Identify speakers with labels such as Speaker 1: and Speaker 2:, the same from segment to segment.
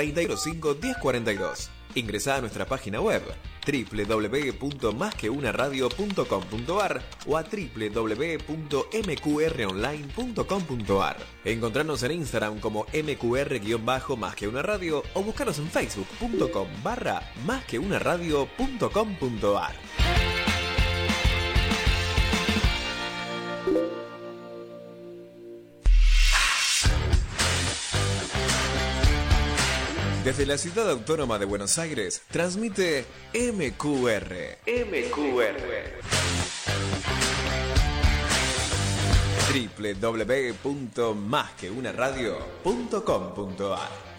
Speaker 1: 3205 1042. Ingresá a nuestra página web www.masqueunaradio.com.ar o a www.mqronline.com.ar. Encontrarnos en Instagram como mqr-más que una radio o buscarnos en facebook.com barra más que una radio.com.ar. Desde la ciudad autónoma de Buenos Aires, transmite MQR. MQR. www.másqueunaradio.com.ar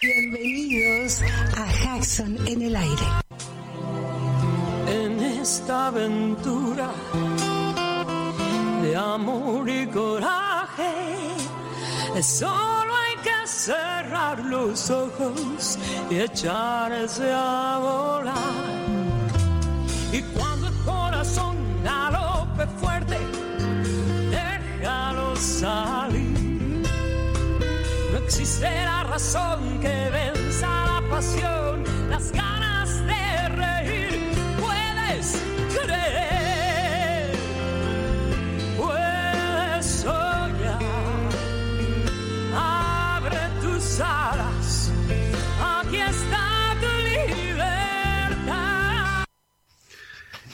Speaker 2: Bienvenidos a Jackson en el aire.
Speaker 3: En esta aventura de amor y coraje, solo hay que cerrar los ojos y echarse a volar. Y cuando el corazón galope fuerte, déjalo salir. No existirá razón que venza la pasión, las ganas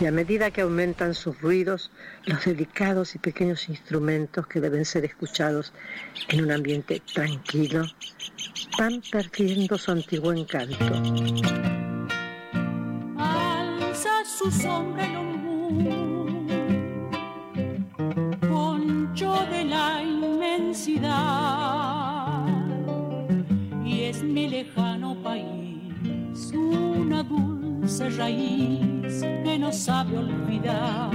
Speaker 4: y a medida que aumentan sus ruidos, los delicados y pequeños instrumentos que deben ser escuchados en un ambiente tranquilo van perdiendo su antiguo encanto.
Speaker 3: alza su sombra el ombú, poncho de la inmensidad, y es mi lejano país una dulce raíz que sabe olvidar.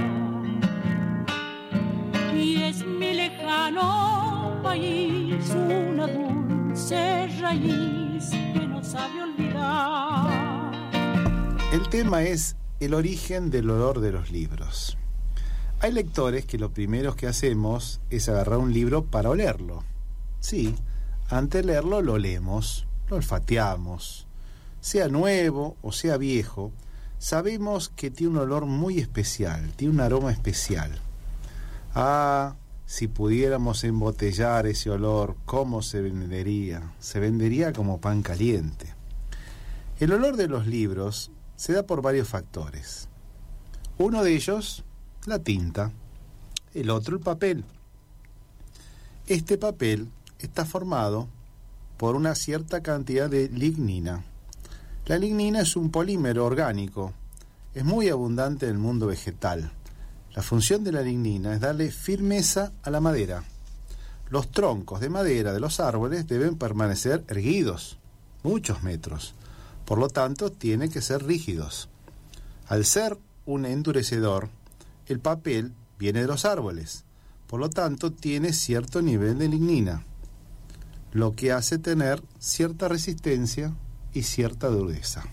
Speaker 3: Y es mi lejano país una dulce raíz que no sabe olvidar.
Speaker 5: El tema es el origen del olor de los libros. Hay lectores que lo primero que hacemos es agarrar un libro para olerlo. Sí, antes de leerlo lo olemos, lo olfateamos. Sea nuevo o sea viejo, sabemos que tiene un olor muy especial, tiene un aroma especial. Ah, si pudiéramos embotellar ese olor, ¿cómo se vendería? Se vendería como pan caliente. El olor de los libros se da por varios factores. Uno de ellos, la tinta. el otro el papel. Este papel está formado por una cierta cantidad de lignina. La lignina es un polímero orgánico, es muy abundante en el mundo vegetal. La función de la lignina es darle firmeza a la madera. Los troncos de madera de los árboles deben permanecer erguidos, muchos metros. Por lo tanto, tienen que ser rígidos. Al ser un endurecedor, el papel viene de los árboles. Por lo tanto, tiene cierto nivel de lignina, lo que hace tener cierta resistencia y cierta dureza.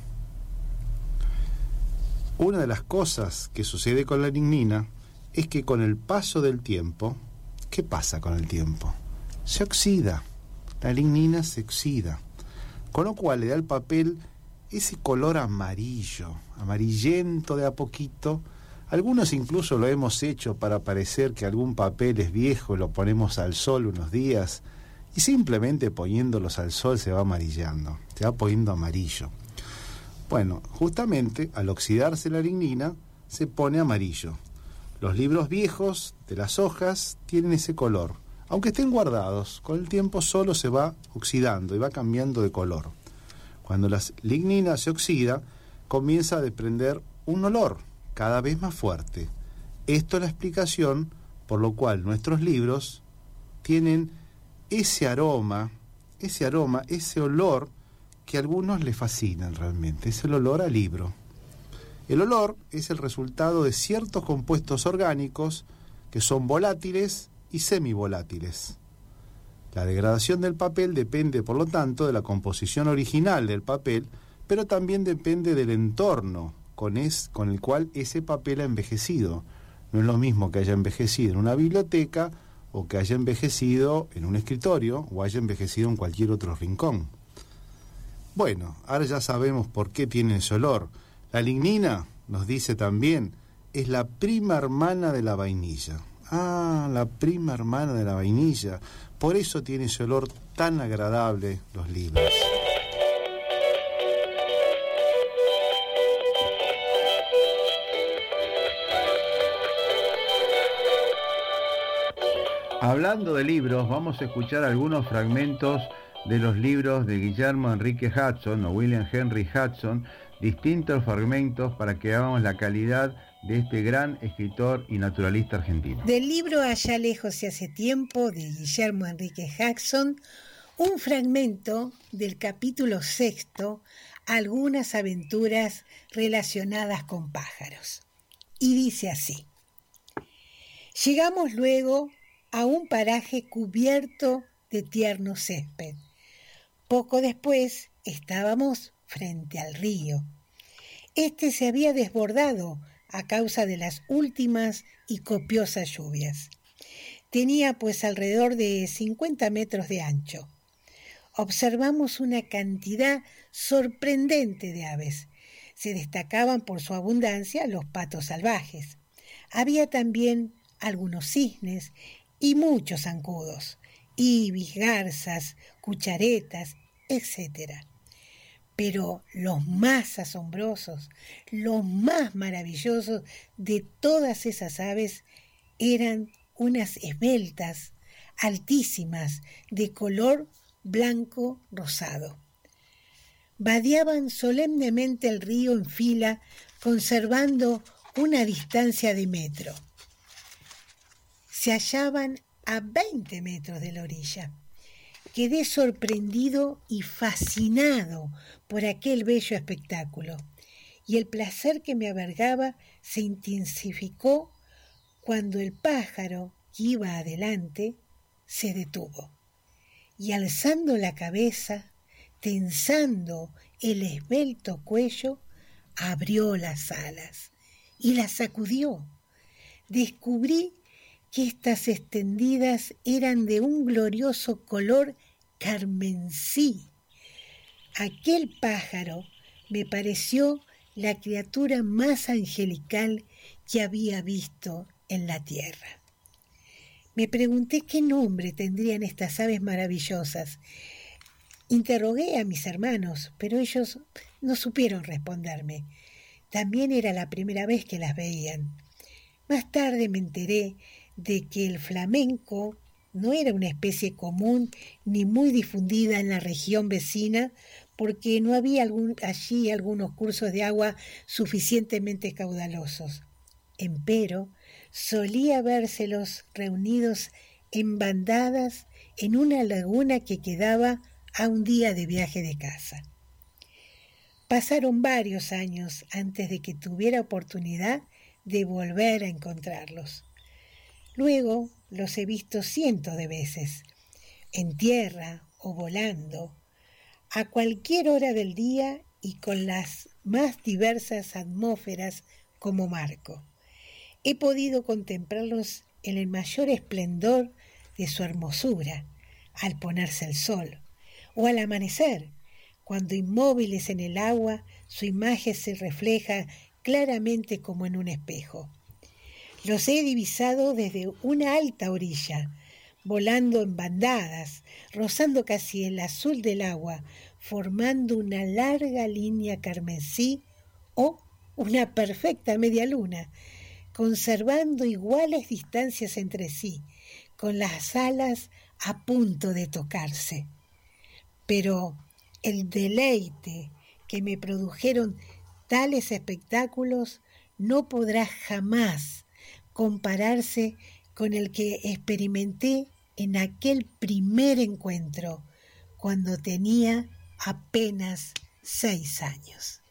Speaker 5: Una de las cosas que sucede con la lignina es que con el paso del tiempo, ¿qué pasa con el tiempo? Se oxida, la lignina se oxida, con lo cual le da al papel ese color amarillo, amarillento de a poquito. Algunos incluso lo hemos hecho para parecer que algún papel es viejo, lo ponemos al sol unos días y simplemente poniéndolos al sol se va amarillando, va poniendo amarillo. Bueno, justamente al oxidarse la lignina se pone amarillo. Los libros viejos de las hojas tienen ese color. Aunque estén guardados, con el tiempo solo se va oxidando y va cambiando de color. Cuando la lignina se oxida, comienza a desprender un olor cada vez más fuerte. Esto es la explicación por lo cual nuestros libros tienen ese aroma, ese aroma, ese olor que a algunos les fascinan realmente, es el olor al libro. El olor es el resultado de ciertos compuestos orgánicos que son volátiles y semivolátiles. La degradación del papel depende, por lo tanto, de la composición original del papel, pero también depende del entorno con el cual ese papel ha envejecido. No es lo mismo que haya envejecido en una biblioteca o que haya envejecido en un escritorio o haya envejecido en cualquier otro rincón. Bueno, ahora ya sabemos por qué tiene ese olor. La lignina, nos dice también, es la prima hermana de la vainilla. Ah, la prima hermana de la vainilla. Por eso tiene ese olor tan agradable los libros. Hablando de libros, vamos a escuchar algunos fragmentos de los libros de Guillermo Enrique Hudson o William Henry Hudson, distintos fragmentos para que hagamos la calidad de este gran escritor y naturalista argentino.
Speaker 2: Del libro Allá lejos y hace tiempo de Guillermo Enrique Jackson, un fragmento del capítulo sexto, algunas aventuras relacionadas con pájaros. Y dice así, llegamos luego a un paraje cubierto de tierno césped. Poco después estábamos frente al río. Este se había desbordado a causa de las últimas y copiosas lluvias. Tenía pues alrededor de 50 metros de ancho. Observamos una cantidad sorprendente de aves. Se destacaban por su abundancia los patos salvajes. Había también algunos cisnes y muchos zancudos, ibis, garzas, cucharetas, etc. Pero los más asombrosos, los más maravillosos de todas esas aves eran unas esbeltas, altísimas, de color blanco rosado. Vadeaban solemnemente el río en fila, conservando una distancia de metro. Se hallaban a 20 metros de la orilla quedé sorprendido y fascinado por aquel bello espectáculo, y el placer que me abargaba se intensificó cuando el pájaro que iba adelante se detuvo, y alzando la cabeza, tensando el esbelto cuello, abrió las alas y las sacudió. Descubrí que estas extendidas eran de un glorioso color carmensí. Aquel pájaro me pareció la criatura más angelical que había visto en la tierra. Me pregunté qué nombre tendrían estas aves maravillosas. Interrogué a mis hermanos, pero ellos no supieron responderme. También era la primera vez que las veían. Más tarde me enteré de que el flamenco no era una especie común ni muy difundida en la región vecina, porque no había allí algunos cursos de agua suficientemente caudalosos. Empero, solía vérselos reunidos en bandadas en una laguna que quedaba a un día de viaje de casa. Pasaron varios años antes de que tuviera oportunidad de volver a encontrarlos. Luego los he visto cientos de veces, en tierra o volando, a cualquier hora del día y con las más diversas atmósferas como marco. He podido contemplarlos en el mayor esplendor de su hermosura, al ponerse el sol, o al amanecer, cuando inmóviles en el agua su imagen se refleja claramente como en un espejo. Los he divisado desde una alta orilla, volando en bandadas, rozando casi el azul del agua, formando una larga línea carmesí o una perfecta media luna, conservando iguales distancias entre sí, con las alas a punto de tocarse. Pero el deleite que me produjeron tales espectáculos no podrá jamás compararse con el que experimenté en aquel primer encuentro, cuando tenía apenas seis años.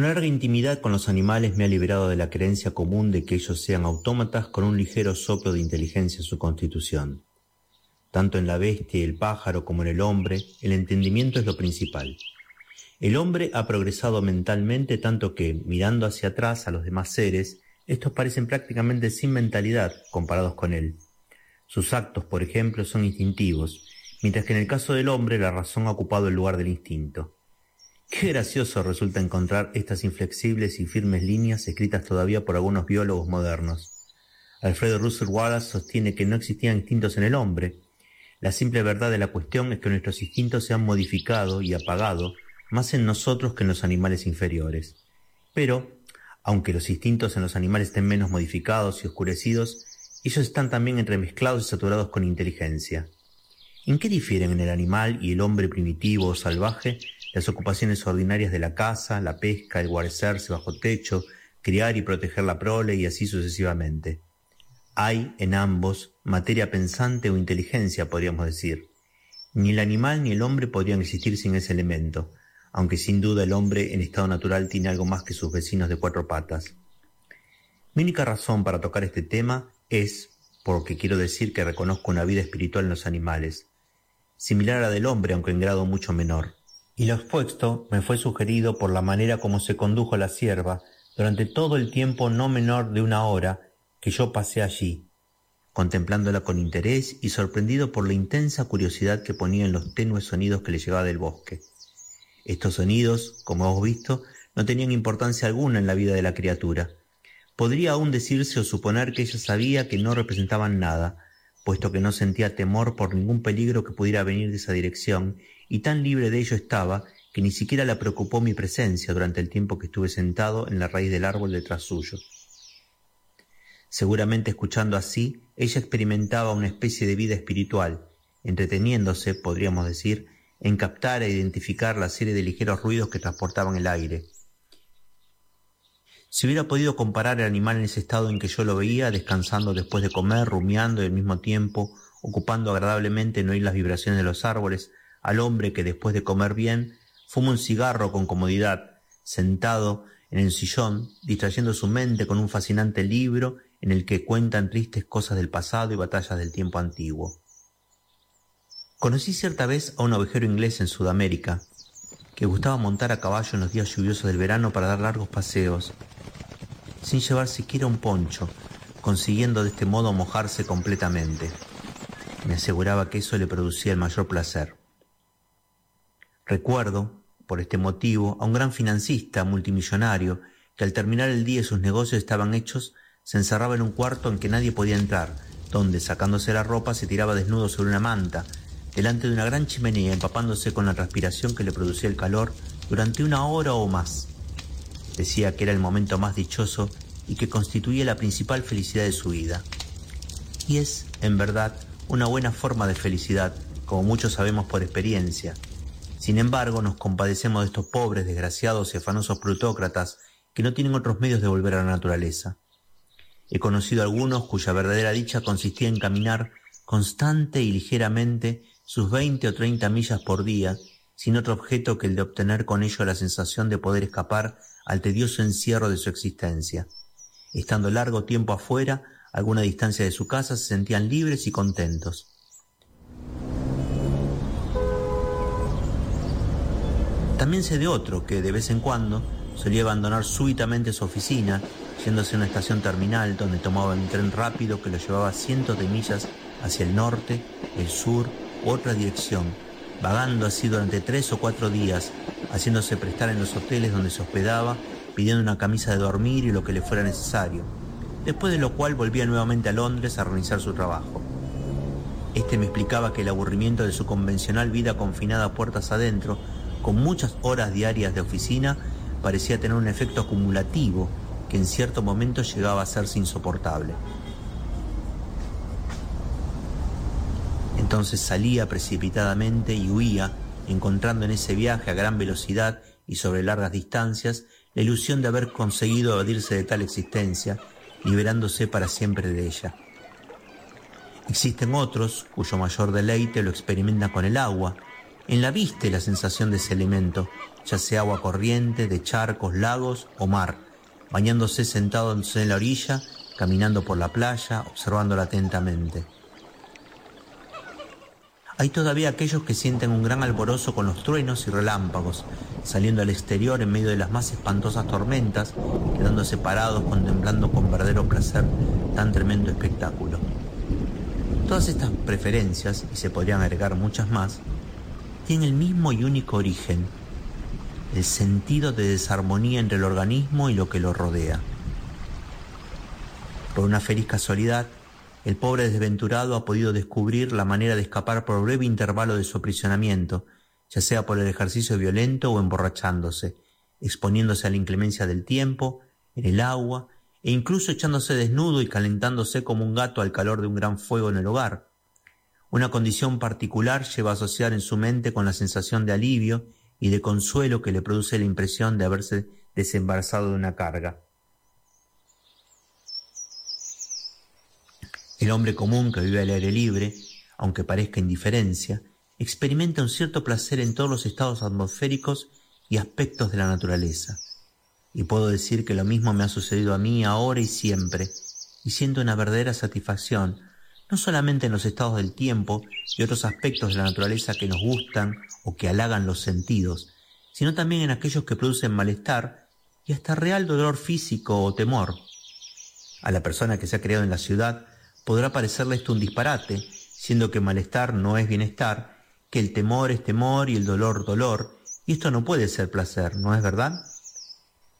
Speaker 6: Una larga intimidad con los animales me ha liberado de la creencia común de que ellos sean autómatas con un ligero soplo de inteligencia en su constitución. Tanto en la bestia y el pájaro como en el hombre, el entendimiento es lo principal. El hombre ha progresado mentalmente tanto que, mirando hacia atrás a los demás seres, estos parecen prácticamente sin mentalidad comparados con él. Sus actos, por ejemplo, son instintivos, mientras que en el caso del hombre la razón ha ocupado el lugar del instinto. Qué gracioso resulta encontrar estas inflexibles y firmes líneas escritas todavía por algunos biólogos modernos. Alfredo Russell Wallace sostiene que no existían instintos en el hombre. La simple verdad de la cuestión es que nuestros instintos se han modificado y apagado más en nosotros que en los animales inferiores. Pero, aunque los instintos en los animales estén menos modificados y oscurecidos, ellos están también entremezclados y saturados con inteligencia. ¿En qué difieren en el animal y el hombre primitivo o salvaje las ocupaciones ordinarias de la caza, la pesca, el guarecerse bajo techo, criar y proteger la prole y así sucesivamente. Hay en ambos materia pensante o inteligencia, podríamos decir. Ni el animal ni el hombre podrían existir sin ese elemento, aunque sin duda el hombre en estado natural tiene algo más que sus vecinos de cuatro patas. Mi única razón para tocar este tema es porque quiero decir que reconozco una vida espiritual en los animales, similar a la del hombre aunque en grado mucho menor y lo expuesto me fue sugerido por la manera como se condujo la sierva durante todo el tiempo no menor de una hora que yo pasé allí, contemplándola con interés y sorprendido por la intensa curiosidad que ponía en los tenues sonidos que le llegaba del bosque. Estos sonidos, como hemos visto, no tenían importancia alguna en la vida de la criatura. Podría aún decirse o suponer que ella sabía que no representaban nada, puesto que no sentía temor por ningún peligro que pudiera venir de esa dirección y tan libre de ello estaba que ni siquiera la preocupó mi presencia durante el tiempo que estuve sentado en la raíz del árbol detrás suyo. Seguramente escuchando así, ella experimentaba una especie de vida espiritual, entreteniéndose, podríamos decir, en captar e identificar la serie de ligeros ruidos que transportaban el aire. Si hubiera podido comparar el animal en ese estado en que yo lo veía, descansando después de comer, rumiando y al mismo tiempo ocupando agradablemente en oír las vibraciones de los árboles, al hombre que después de comer bien fuma un cigarro con comodidad, sentado en el sillón, distrayendo su mente con un fascinante libro en el que cuentan tristes cosas del pasado y batallas del tiempo antiguo. Conocí cierta vez a un ovejero inglés en Sudamérica, que gustaba montar a caballo en los días lluviosos del verano para dar largos paseos, sin llevar siquiera un poncho, consiguiendo de este modo mojarse completamente. Me aseguraba que eso le producía el mayor placer. Recuerdo, por este motivo, a un gran financista multimillonario que al terminar el día y sus negocios estaban hechos, se encerraba en un cuarto en que nadie podía entrar, donde, sacándose la ropa, se tiraba desnudo sobre una manta, delante de una gran chimenea, empapándose con la transpiración que le producía el calor durante una hora o más. Decía que era el momento más dichoso y que constituía la principal felicidad de su vida. Y es, en verdad, una buena forma de felicidad, como muchos sabemos por experiencia. Sin embargo, nos compadecemos de estos pobres, desgraciados y afanosos plutócratas que no tienen otros medios de volver a la naturaleza. He conocido algunos cuya verdadera dicha consistía en caminar constante y ligeramente sus veinte o treinta millas por día, sin otro objeto que el de obtener con ello la sensación de poder escapar al tedioso encierro de su existencia. Estando largo tiempo afuera, a alguna distancia de su casa, se sentían libres y contentos. También sé de otro que, de vez en cuando, solía abandonar súbitamente su oficina, yéndose a una estación terminal donde tomaba un tren rápido que lo llevaba cientos de millas hacia el norte, el sur u otra dirección, vagando así durante tres o cuatro días, haciéndose prestar en los hoteles donde se hospedaba, pidiendo una camisa de dormir y lo que le fuera necesario, después de lo cual volvía nuevamente a Londres a realizar su trabajo. Este me explicaba que el aburrimiento de su convencional vida confinada a puertas adentro, con muchas horas diarias de oficina, parecía tener un efecto acumulativo que en cierto momento llegaba a serse insoportable. Entonces salía precipitadamente y huía, encontrando en ese viaje a gran velocidad y sobre largas distancias la ilusión de haber conseguido evadirse de tal existencia, liberándose para siempre de ella. Existen otros cuyo mayor deleite lo experimenta con el agua, en la vista y la sensación de ese elemento, ya sea agua corriente, de charcos, lagos o mar, bañándose sentados en la orilla, caminando por la playa, observándola atentamente. Hay todavía aquellos que sienten un gran alborozo con los truenos y relámpagos, saliendo al exterior en medio de las más espantosas tormentas, quedándose parados contemplando con verdadero placer tan tremendo espectáculo. Todas estas preferencias, y se podrían agregar muchas más, tienen el mismo y único origen, el sentido de desarmonía entre el organismo y lo que lo rodea. Por una feliz casualidad, el pobre desventurado ha podido descubrir la manera de escapar por breve intervalo de su aprisionamiento, ya sea por el ejercicio violento o emborrachándose, exponiéndose a la inclemencia del tiempo, en el agua, e incluso echándose desnudo y calentándose como un gato al calor de un gran fuego en el hogar. Una condición particular lleva a asociar en su mente con la sensación de alivio y de consuelo que le produce la impresión de haberse desembarazado de una carga. El hombre común que vive al aire libre, aunque parezca indiferencia, experimenta un cierto placer en todos los estados atmosféricos y aspectos de la naturaleza. Y puedo decir que lo mismo me ha sucedido a mí ahora y siempre, y siento una verdadera satisfacción, no solamente en los estados del tiempo y otros aspectos de la naturaleza que nos gustan o que halagan los sentidos, sino también en aquellos que producen malestar y hasta real dolor físico o temor. A la persona que se ha creado en la ciudad podrá parecerle esto un disparate, siendo que malestar no es bienestar, que el temor es temor y el dolor dolor, y esto no puede ser placer, ¿no es verdad?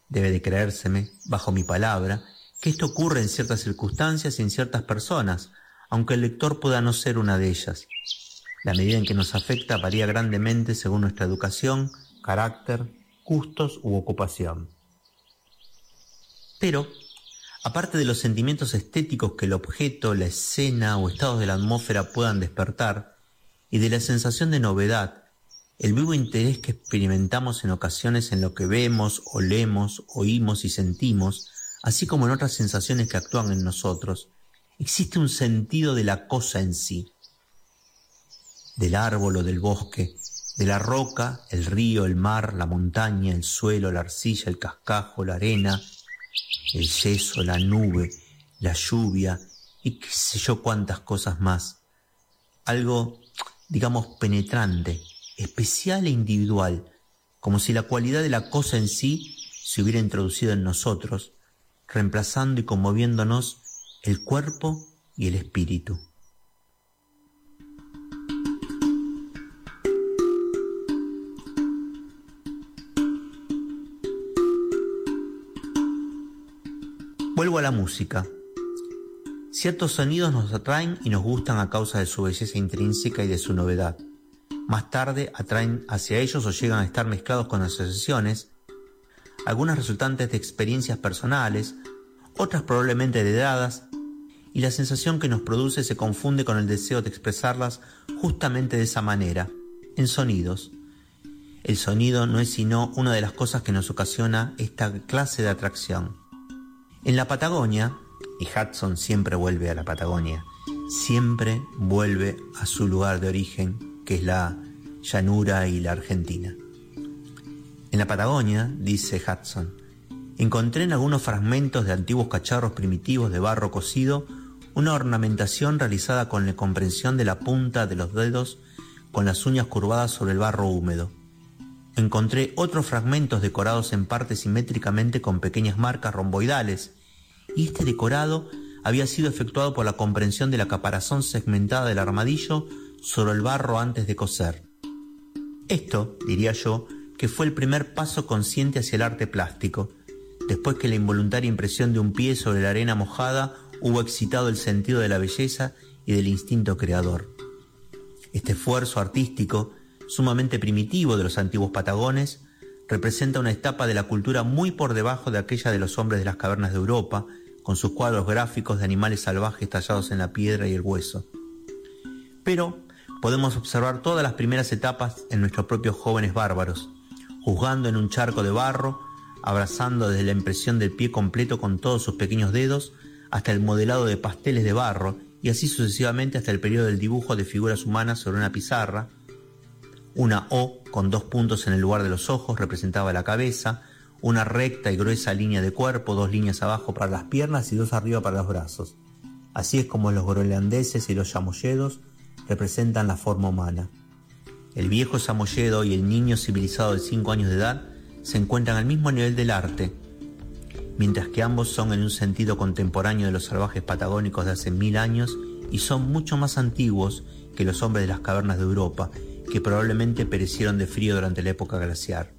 Speaker 6: Debe de creérseme, bajo mi palabra, que esto ocurre en ciertas circunstancias y en ciertas personas, aunque el lector pueda no ser una de ellas. La medida en que nos afecta varía grandemente según nuestra educación, carácter, gustos u ocupación. Pero Aparte de los sentimientos estéticos que el objeto, la escena o estados de la atmósfera puedan despertar, y de la sensación de novedad, el vivo interés que experimentamos en ocasiones en lo que vemos, olemos, oímos y sentimos, así como en otras sensaciones que actúan en nosotros, existe un sentido de la cosa en sí, del árbol o del bosque, de la roca, el río, el mar, la montaña, el suelo, la arcilla, el cascajo, la arena, el yeso, la nube, la lluvia y qué sé yo cuántas cosas más. Algo, digamos, penetrante, especial e individual, como si la cualidad de la cosa en sí se hubiera introducido en nosotros, reemplazando y conmoviéndonos el cuerpo y el espíritu. Vuelvo a la música. Ciertos sonidos nos atraen y nos gustan a causa de su belleza intrínseca y de su novedad. Más tarde atraen hacia ellos o llegan a estar mezclados con asociaciones, algunas resultantes de experiencias personales, otras probablemente heredadas y la sensación que nos produce se confunde con el deseo de expresarlas justamente de esa manera, en sonidos. El sonido no es sino una de las cosas que nos ocasiona esta clase de atracción. En la Patagonia, y Hudson siempre vuelve a la Patagonia, siempre vuelve a su lugar de origen, que es la llanura y la Argentina. En la Patagonia, dice Hudson, encontré en algunos fragmentos de antiguos cacharros primitivos de barro cocido una ornamentación realizada con la comprensión de la punta de los dedos con las uñas curvadas sobre el barro húmedo. Encontré otros fragmentos decorados en parte simétricamente con pequeñas marcas romboidales, y este decorado había sido efectuado por la comprensión de la caparazón segmentada del armadillo sobre el barro antes de coser. Esto, diría yo, que fue el primer paso consciente hacia el arte plástico, después que la involuntaria impresión de un pie sobre la arena mojada hubo excitado el sentido de la belleza y del instinto creador. Este esfuerzo artístico, sumamente primitivo de los antiguos patagones, representa una etapa de la cultura muy por debajo de aquella de los hombres de las cavernas de Europa, con sus cuadros gráficos de animales salvajes tallados en la piedra y el hueso. Pero podemos observar todas las primeras etapas en nuestros propios jóvenes bárbaros, juzgando en un charco de barro, abrazando desde la impresión del pie completo con todos sus pequeños dedos, hasta el modelado de pasteles de barro y así sucesivamente hasta el periodo del dibujo de figuras humanas sobre una pizarra. Una O con dos puntos en el lugar de los ojos representaba la cabeza, una recta y gruesa línea de cuerpo, dos líneas abajo para las piernas y dos arriba para los brazos. Así es como los groenlandeses y los samoyedos representan la forma humana. El viejo samoyedo y el niño civilizado de 5 años de edad se encuentran al mismo nivel del arte, mientras que ambos son en un sentido contemporáneo de los salvajes patagónicos de hace mil años y son mucho más antiguos que los hombres de las cavernas de Europa, que probablemente perecieron de frío durante la época glaciar.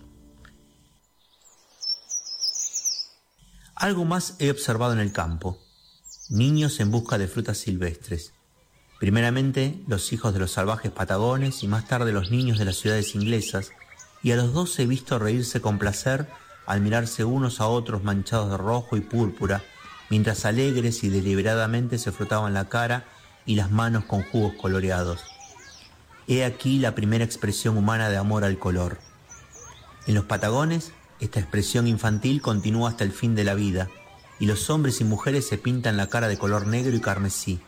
Speaker 6: Algo más he observado en el campo. Niños en busca de frutas silvestres. Primeramente los hijos de los salvajes patagones y más tarde los niños de las ciudades inglesas, y a los dos he visto reírse con placer al mirarse unos a otros manchados de rojo y púrpura, mientras alegres y deliberadamente se frotaban la cara y las manos con jugos coloreados. He aquí la primera expresión humana de amor al color. En los Patagones, esta expresión infantil continúa hasta el fin de la vida, y los hombres y mujeres se pintan la cara de color negro y carmesí.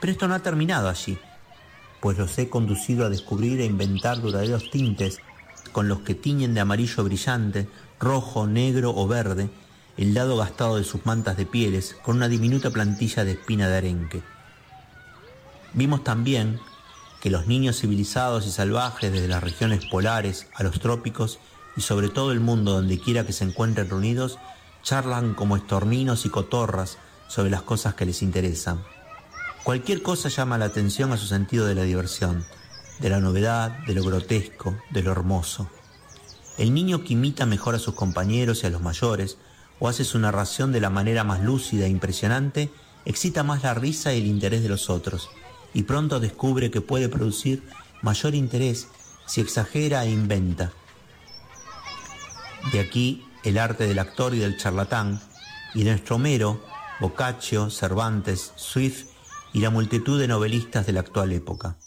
Speaker 6: Pero esto no ha terminado allí, pues los he conducido a descubrir e inventar duraderos tintes con los que tiñen de amarillo brillante rojo, negro o verde, el lado gastado de sus mantas de pieles con una diminuta plantilla de espina de arenque. Vimos también que los niños civilizados y salvajes desde las regiones polares a los trópicos y sobre todo el mundo donde quiera que se encuentren reunidos, charlan como estorninos y cotorras sobre las cosas que les interesan. Cualquier cosa llama la atención a su sentido de la diversión, de la novedad, de lo grotesco, de lo hermoso. El niño que imita mejor a sus compañeros y a los mayores, o hace su narración de la manera más lúcida e impresionante, excita más la risa y el interés de los otros, y pronto descubre que puede producir mayor interés si exagera e inventa. De aquí el arte del actor y del charlatán, y nuestro Homero, Boccaccio, Cervantes, Swift y la multitud de novelistas de la actual época.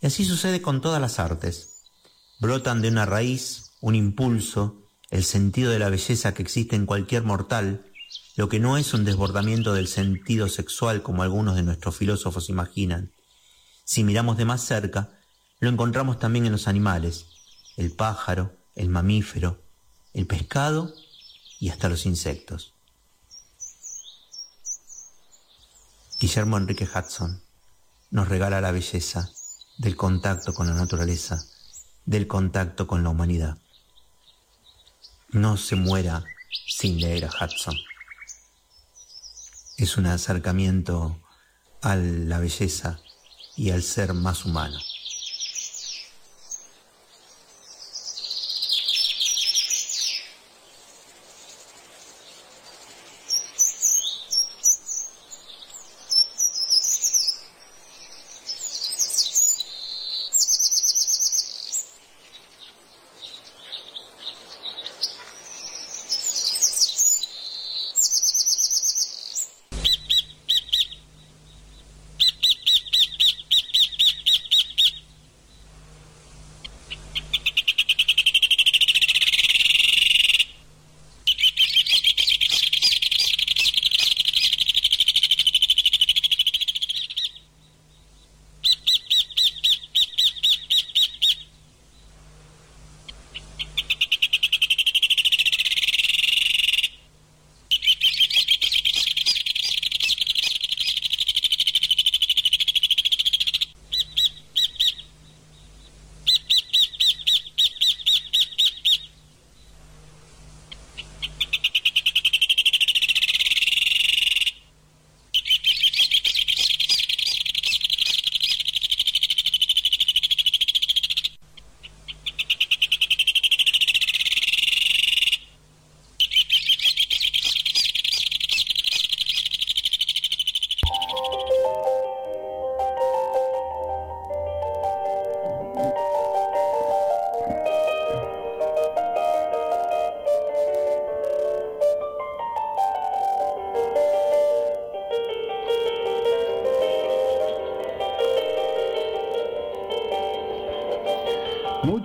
Speaker 6: Y así sucede con todas las artes brotan de una raíz, un impulso, el sentido de la belleza que existe en cualquier mortal, lo que no es un desbordamiento del sentido sexual como algunos de nuestros filósofos imaginan. Si miramos de más cerca, lo encontramos también en los animales, el pájaro, el mamífero, el pescado y hasta los insectos. Guillermo Enrique Hudson nos regala la belleza del contacto con la naturaleza del contacto con la humanidad. No se muera sin leer a Hudson. Es un acercamiento a la belleza y al ser más humano.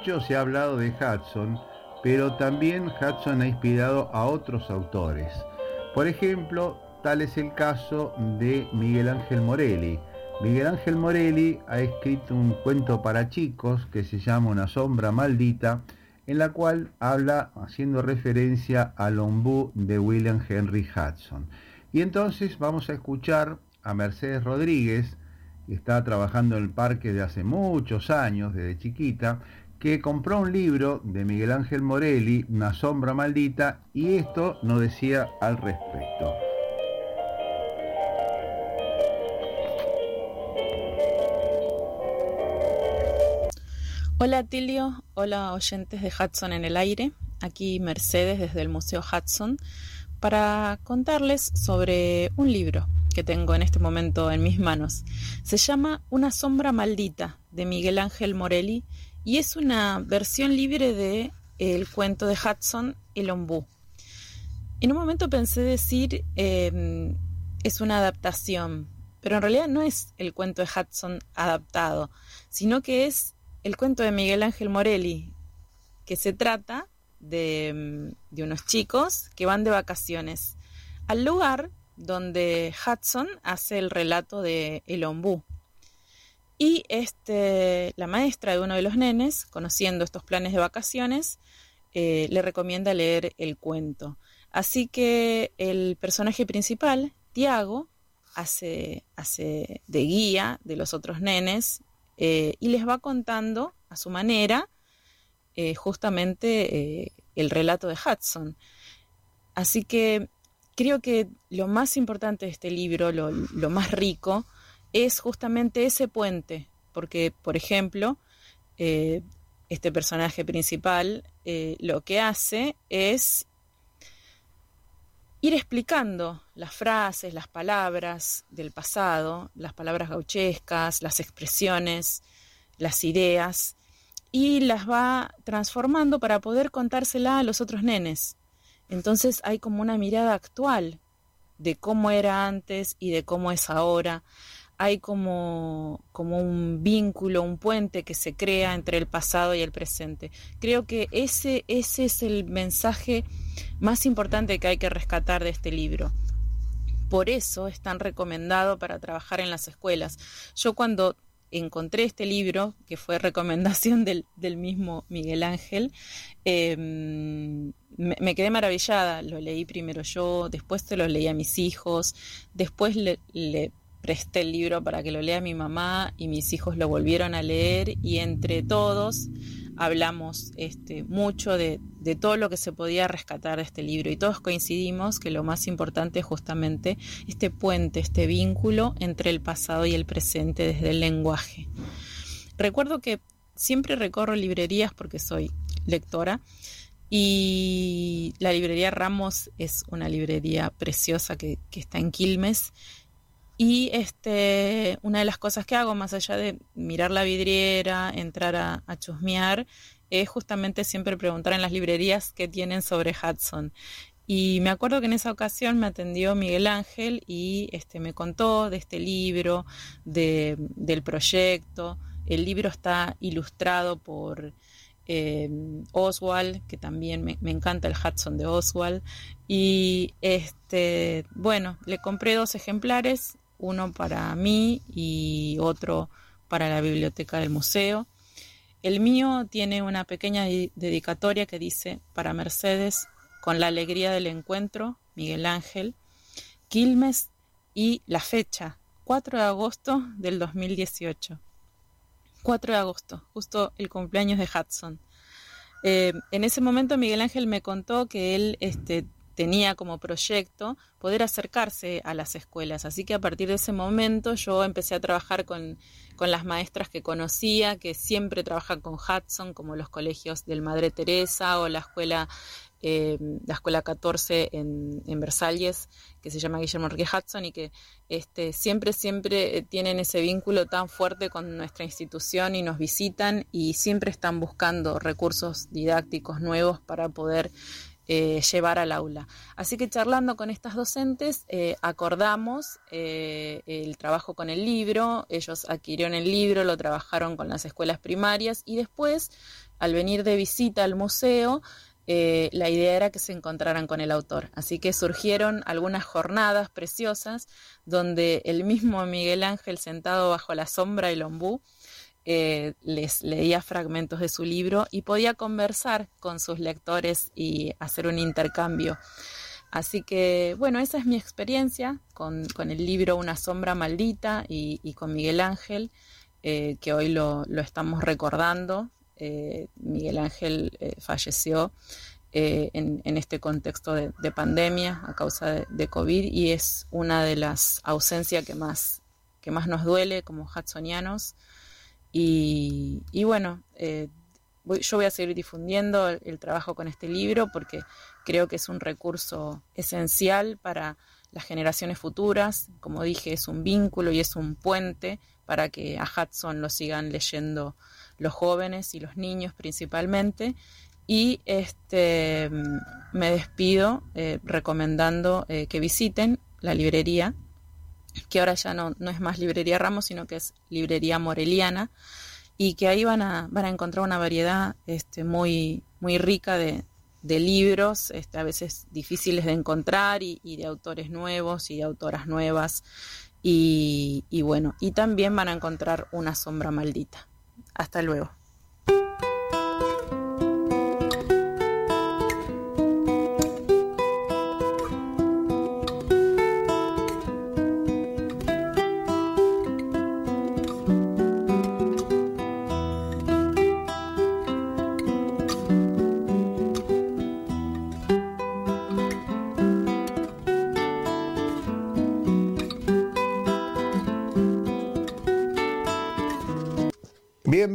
Speaker 5: Se ha hablado de Hudson, pero también Hudson ha inspirado a otros autores. Por ejemplo, tal es el caso de Miguel Ángel Morelli. Miguel Ángel Morelli ha escrito un cuento para chicos que se llama Una sombra maldita, en la cual habla haciendo referencia al ombú de William Henry Hudson. Y entonces vamos a escuchar a Mercedes Rodríguez, que está trabajando en el parque de hace muchos años, desde chiquita, que compró un libro de Miguel Ángel Morelli, Una sombra maldita, y esto nos decía al respecto.
Speaker 7: Hola Tilio, hola oyentes de Hudson en el aire, aquí Mercedes desde el Museo Hudson para contarles sobre un libro que tengo en este momento en mis manos. Se llama Una sombra maldita de Miguel Ángel Morelli y es una versión libre de el cuento de Hudson El ombú. En un momento pensé decir em, es una adaptación, pero en realidad no es el cuento de Hudson adaptado, sino que es el cuento de Miguel Ángel Morelli, que se trata de, de, unos chicos que van de vacaciones al lugar donde Hudson hace el relato de El Ombú. Y este, la maestra de uno de los nenes, conociendo estos planes de vacaciones, eh, le recomienda leer el cuento. Así que el personaje principal, Tiago, hace, hace de guía de los otros nenes eh, y les va contando a su manera eh, justamente el relato de Hudson. Así que creo que lo más importante de este libro, lo, lo más rico, es justamente ese puente, porque, por ejemplo, este personaje principal lo que hace es ir explicando las frases, las palabras del pasado, las palabras gauchescas, las expresiones, las ideas, y las va transformando para poder contársela a los otros nenes. Entonces hay como una mirada actual de cómo era antes y de cómo es ahora hay como, como un vínculo, un puente que se crea entre el pasado y el presente. Creo que ese, ese es el mensaje más importante que hay que rescatar de este libro. Por eso es tan recomendado para trabajar en las escuelas. Yo cuando encontré este libro, que fue recomendación del, del mismo Miguel Ángel, em, me, quedé maravillada. Lo leí primero yo, después te lo leí a mis hijos, después le, le presté el libro para que lo lea mi mamá y mis hijos lo volvieron a leer y entre todos hablamos este, mucho de, todo lo que se podía rescatar de este libro y todos coincidimos que lo más importante es justamente este puente, este vínculo entre el pasado y el presente desde el lenguaje. Recuerdo que siempre recorro librerías porque soy lectora y la librería Ramos es una librería preciosa que, que está en Quilmes y este, una de las cosas que hago, más allá de mirar la vidriera, entrar a, chusmear, es justamente siempre preguntar en las librerías qué tienen sobre Hudson. Y me acuerdo que en esa ocasión me atendió Miguel Ángel y este, me contó de este libro, de, del proyecto. El libro está ilustrado por eh, Oswald, que también me, me, encanta el Hudson de Oswald. Y este, bueno, le compré dos ejemplares uno para mí y otro para la biblioteca del museo. El mío tiene una pequeña dedicatoria que dice para Mercedes, con la alegría del encuentro, Miguel Ángel, Quilmes y la fecha, 4 de agosto del 2018. 4 de agosto, justo el cumpleaños de Hudson. Eh, en ese momento Miguel Ángel me contó que él este, tenía como proyecto poder acercarse a las escuelas. Así que a partir de ese momento yo empecé a trabajar con, con las maestras que conocía, que siempre trabajan con Hudson, como los colegios del Madre Teresa o la escuela, eh, la escuela 14 en, Versalles, que se llama Guillermo Enrique Hudson, y que este, siempre, siempre tienen ese vínculo tan fuerte con nuestra institución y nos visitan y siempre están buscando recursos didácticos nuevos para poder eh, llevar al aula. Así que charlando con estas docentes, eh, acordamos eh, el trabajo con el libro, ellos adquirieron el libro, lo trabajaron con las escuelas primarias y después, al venir de visita al museo, la idea era que se encontraran con el autor. Así que surgieron algunas jornadas preciosas donde el mismo Miguel Ángel sentado bajo la sombra del ombú eh, les leía fragmentos de su libro y podía conversar con sus lectores y hacer un intercambio. Así que, bueno, esa es mi experiencia con, el libro Una sombra maldita y, con Miguel Ángel, eh, que hoy lo, estamos recordando. Eh, Miguel Ángel falleció en, este contexto de, pandemia a causa de, de, COVID y es una de las ausencias que más, que más nos duele como hudsonianos. Y, bueno, eh, yo voy a seguir difundiendo el, trabajo con este libro porque creo que es un recurso esencial para las generaciones futuras. Como dije, es un vínculo y es un puente para que a Hudson lo sigan leyendo los jóvenes y los niños principalmente. Y este, me despido eh, recomendando eh, que visiten la librería que ahora ya no, no es más librería Ramos, sino que es librería Moreliana, y que ahí van a, van a encontrar una variedad este, muy, muy rica de, de libros, este, a veces difíciles de encontrar, y, de autores nuevos y de autoras nuevas. Y, y bueno, y también van a encontrar una sombra maldita. Hasta luego.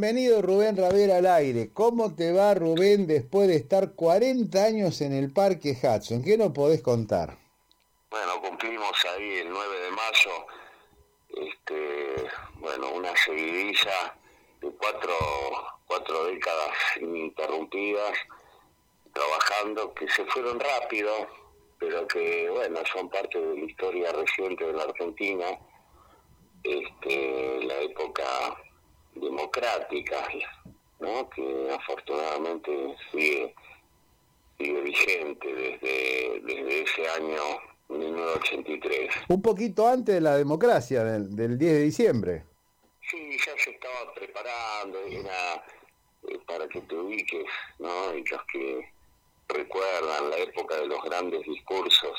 Speaker 5: Bienvenido Rubén Ravera al aire. ¿Cómo te va Rubén después de estar 40 años en el Parque Hudson? ¿Qué nos podés contar?
Speaker 8: Bueno, cumplimos ahí el 9 de mayo, este, bueno, una seguidilla de cuatro, cuatro décadas ininterrumpidas, trabajando, que se fueron rápido, pero que, bueno, son parte de la historia reciente de la Argentina, este, la época democrática, ¿no? que afortunadamente sigue, sigue vigente desde, desde ese año 1983.
Speaker 5: Un poquito antes de la democracia, del, del 10 de diciembre.
Speaker 8: Sí, ya se estaba preparando, era eh, para que te ubiques, ¿no? y los que recuerdan la época de los grandes discursos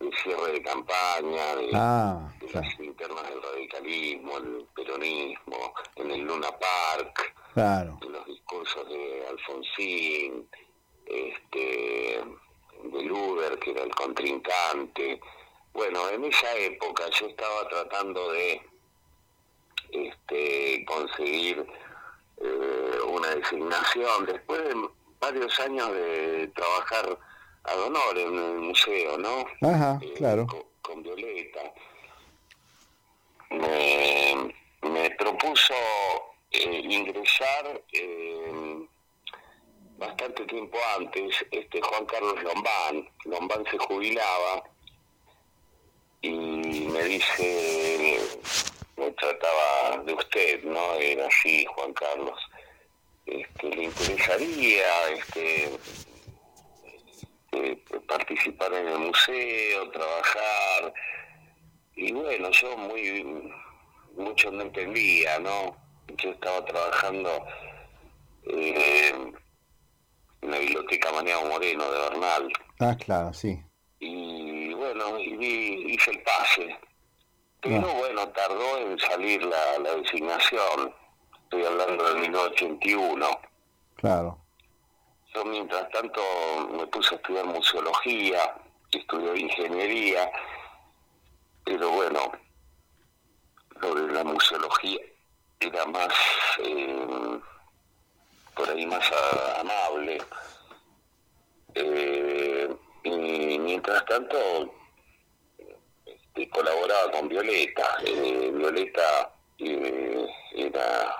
Speaker 8: el cierre de campaña, de,
Speaker 5: ah,
Speaker 8: las internas del radicalismo, el peronismo, en el Luna Park,
Speaker 5: claro.
Speaker 8: los discursos de Alfonsín, este, de Luder, que era el contrincante. Bueno, en esa época yo estaba tratando de este, conseguir eh, una designación, después de varios años de trabajar ad honor en el museo, ¿no?
Speaker 5: Ajá, eh, claro.
Speaker 8: Con, Violeta. Me, propuso eh, ingresar eh, bastante tiempo antes este Juan Carlos Lombán. Lombán se jubilaba y me dice, me trataba de usted, ¿no? Era así, Juan Carlos. Este, le interesaría este eh, participar en el museo, trabajar. Y bueno, yo muy mucho no entendía, ¿no? Yo estaba trabajando eh, en la biblioteca Maniago Moreno de Bernal.
Speaker 5: Ah, claro, sí.
Speaker 8: Y bueno, y, hice el pase. Pero ah. bueno, tardó en salir la, la designación. Estoy hablando del 1981.
Speaker 5: Claro
Speaker 8: mientras tanto me puse a estudiar museología, estudié ingeniería, pero bueno, lo de la museología era más, eh, por ahí más amable. Eh, y mientras tanto este, colaboraba con Violeta. Eh, Violeta era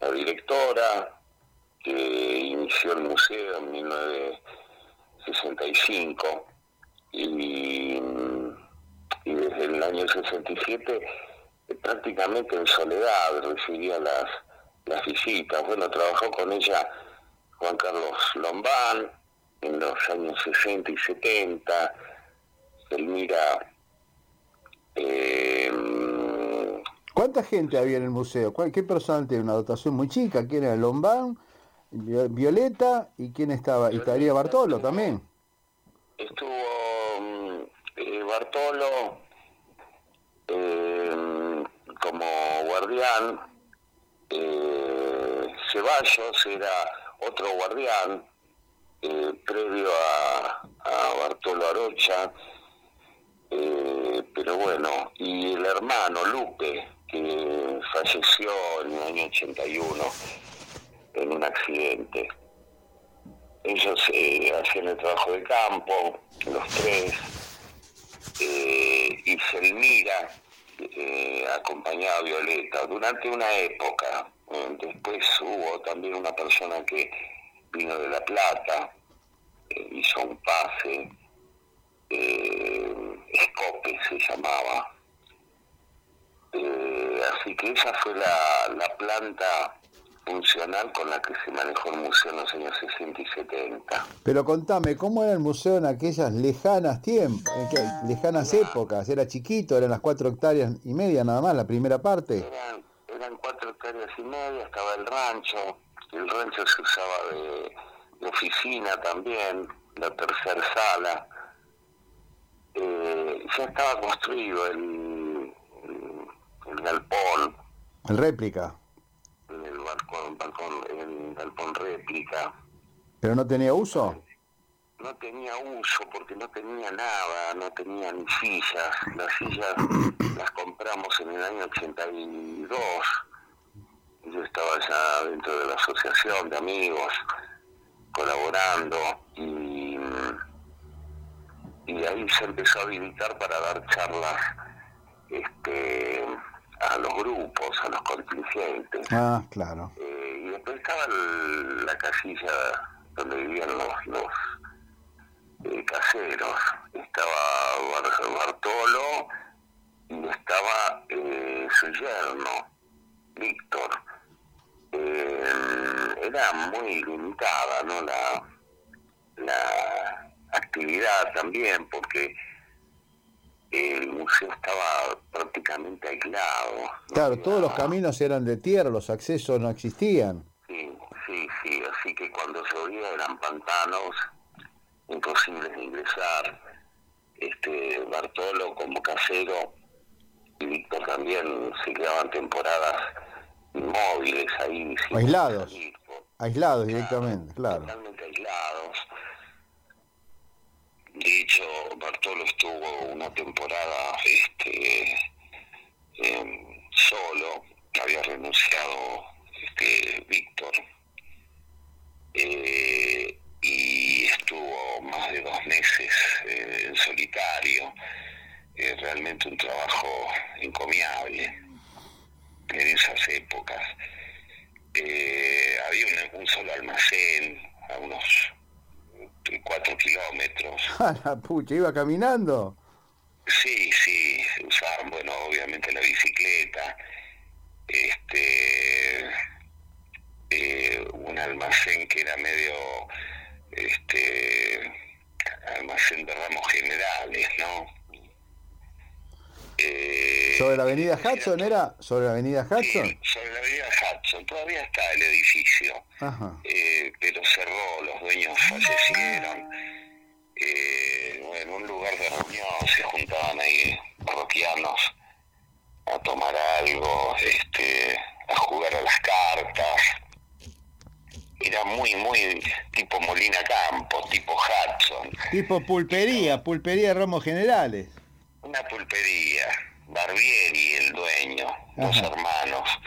Speaker 8: la directora, el museo en 65 y, y desde el año 67 eh, prácticamente en soledad recibía las, las visitas. Bueno, trabajó con ella Juan Carlos Lombán en los años 60 y 70, Elmira... Eh,
Speaker 5: ¿Cuánta gente había en el museo? ¿Cuál- ¿Qué personal tenía? Una dotación muy chica. ¿Quién era? Lombán, Violeta y quién estaba? Y estaría Bartolo también.
Speaker 8: estuvo mm, eh, Bartolo eh, como guardián, eh, Ceballos era otro guardián, eh, previo a, a Bartolo Arocha, eh, pero bueno, y el hermano Lupe, que falleció en el año 81 en un accidente. Ellos eh, hacían el trabajo de campo, los tres, eh, y Selmira eh, acompañaba a Violeta durante una época. Eh, después hubo también una persona que vino de La Plata, hizo un pase, Escope se llamaba. Así que esa fue la, la planta funcional con la que se manejó el museo en los años 60 y 70.
Speaker 5: Pero contame, ¿cómo era el museo en aquellas lejanas tiempos, lejanas épocas? ¿Era chiquito? ¿Eran las cuatro hectáreas y media nada más, la primera parte?
Speaker 8: Eran, eran cuatro hectáreas y media, estaba el rancho, el rancho se usaba de, de oficina también, la tercera sala. Eh, ya estaba construido el, el, el galpón,
Speaker 5: El réplica.
Speaker 8: Balcón, balcón, el galpón réplica.
Speaker 5: ¿Pero no tenía uso?
Speaker 8: no tenía uso porque no tenía nada, no tenía ni sillas. Las sillas las compramos en el año 82. Yo estaba ya dentro de la asociación de amigos, colaborando, y, y ahí se empezó a habilitar para dar charlas este, a los grupos, a los contingentes.
Speaker 5: Ah, claro.
Speaker 8: Eh, y después estaba el- la casilla donde vivían los, los eh, caseros. Estaba Bar- Bartolo y estaba eh, su yerno, Víctor. Eh, era muy limitada ¿no? la, la actividad también porque el museo estaba prácticamente aislado. no
Speaker 5: Claro, todos los caminos eran de tierra, los accesos no existían.
Speaker 8: Sí, sí, sí, así que cuando llovía eran pantanos imposibles de ingresar. Este Bartolo como casero y Víctor también se quedaban temporadas inmóviles ahí.
Speaker 5: Aislados.
Speaker 8: salir, por-
Speaker 5: Aislados directamente, claro.
Speaker 8: Totalmente aislados. De hecho, Bartolo estuvo una temporada este, em, solo, había renunciado este, Víctor, eh, y estuvo más de dos meses eh, en solitario. Eh, realmente un trabajo encomiable en esas épocas. Eh, había un, solo almacén a unos eh, cuatro kilómetros.
Speaker 5: ¡Ah, la pucha! ¿Iba caminando?
Speaker 8: Sí, sí, usaban, bueno, obviamente la bicicleta, este, eh, un almacén que era medio, este, almacén de ramos generales, ¿no? Eh,
Speaker 5: ¿Sobre la avenida Hudson era? ¿Sobre la avenida Hudson?
Speaker 8: sí, sobre la avenida Hudson, todavía está el edificio,
Speaker 5: Ajá.
Speaker 8: eh, pero cerró, los dueños fallecieron. Eh, bueno, un lugar de reunión, se juntaban ahí parroquianos a tomar algo, este, a jugar a las cartas. Era muy, muy tipo Molina Campos, tipo Hudson.
Speaker 5: Tipo pulpería, pulpería de ramos generales.
Speaker 8: Una pulpería, Barbieri, el dueño, dos
Speaker 5: Ajá.
Speaker 8: hermanos.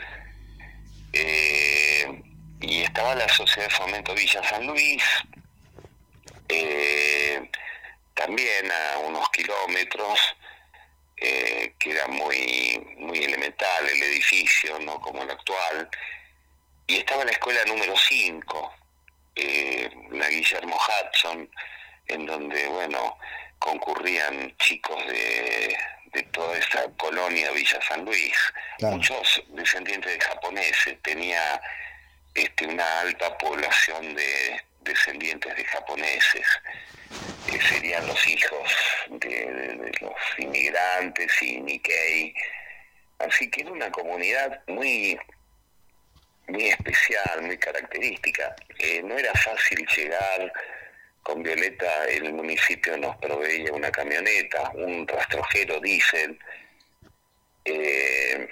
Speaker 8: Eh, y estaba la Sociedad de Fomento Villa San Luis, eh, también a unos kilómetros, eh, que era muy, muy elemental el edificio, no como el actual. Y estaba la escuela número 5, eh, la Guillermo Hudson, en donde, bueno, concurrían chicos de, de toda esa colonia Villa San Luis, muchos descendientes de japoneses, tenía este, una alta población de descendientes de japoneses, que serían los hijos de, los inmigrantes y Nikkei. Así que era una comunidad muy muy especial, muy característica. Eh, no era fácil llegar con Violeta, el municipio nos proveía una camioneta, un rastrojero diésel, eh,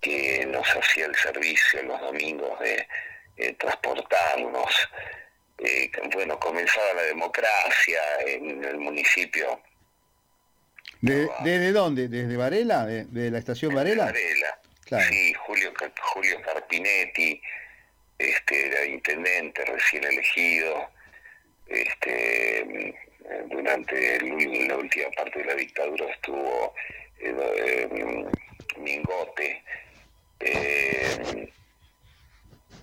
Speaker 8: que nos hacía el servicio los domingos de transportarnos. Eh, bueno, comenzaba la democracia en el municipio.
Speaker 5: ¿Desde dónde? ¿Desde Varela? ¿De, la estación Varela?
Speaker 8: Varela. Sí, Julio, Julio Carpinetti este, era intendente recién elegido. Este, durante la última parte de la dictadura estuvo eh, eh, Mingote.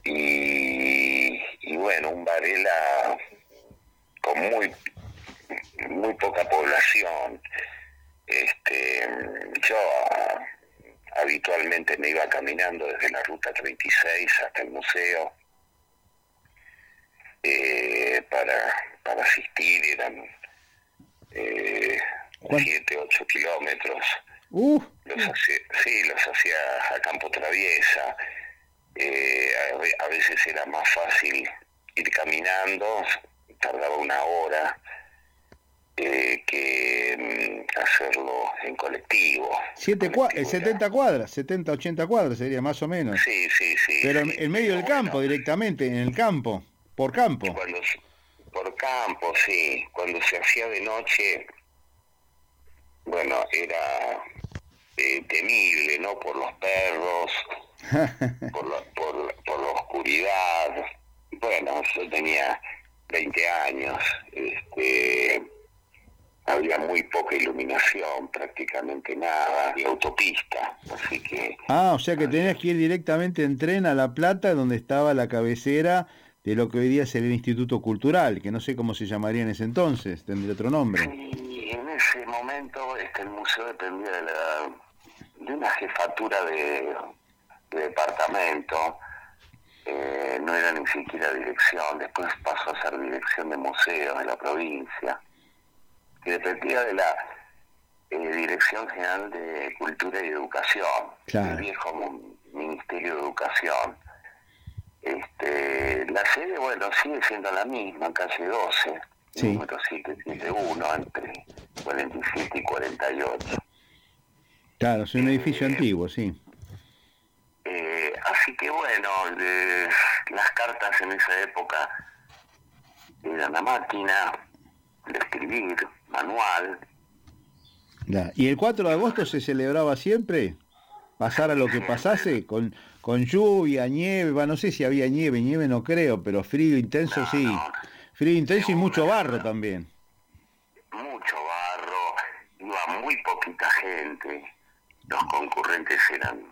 Speaker 8: y, y, bueno, un Varela con muy muy poca población. Este, yo habitualmente me iba caminando desde la ruta 36 hasta el museo eh, para, para asistir, eran eh, 7, 8 kilómetros.
Speaker 5: Uh.
Speaker 8: Los hacía, sí, los hacía a campo traviesa. Eh, a, veces era más fácil ir caminando, tardaba una hora, eh, que mm, hacerlo en colectivo.
Speaker 5: Siete 70 cuadras, 70, 80 cuadras sería más o menos.
Speaker 8: Sí, sí, sí.
Speaker 5: Pero en medio del campo, directamente, en el campo, por campo.
Speaker 8: Cuando, por campo, sí. Cuando se hacía de noche, bueno, era eh, temible, ¿no? Por los perros, por, la, por, por la oscuridad. Bueno, yo tenía 20 años. Este, había muy poca iluminación, prácticamente nada, y autopista, así que...
Speaker 5: Ah, o sea que tenías que ir directamente en tren a La Plata, donde estaba la cabecera de lo que hoy día es el Instituto Cultural, que no sé cómo se llamaría en ese entonces, tendría otro nombre.
Speaker 8: Y en ese momento este, el museo dependía de, la, de una jefatura de, departamento, eh, no era ni siquiera dirección, después pasó a ser dirección de museos de la provincia que dependía de la eh, Dirección General de Cultura y Educación, el viejo Ministerio de Educación. Este, la sede, bueno, sigue siendo la misma, calle 12, número 771, entre 47 y 48.
Speaker 5: Claro, es un edificio eh, antiguo, sí.
Speaker 8: Eh, así que bueno, las cartas en esa época eran la máquina de escribir, manual.
Speaker 5: ¿Y el 4 de agosto se celebraba siempre? ¿Pasara lo que pasase? Con, con lluvia, nieve, no sé si había nieve, nieve no creo, pero frío intenso sí. Frío intenso y mucho barro también.
Speaker 8: Mucho barro, iba muy poquita gente, los concurrentes eran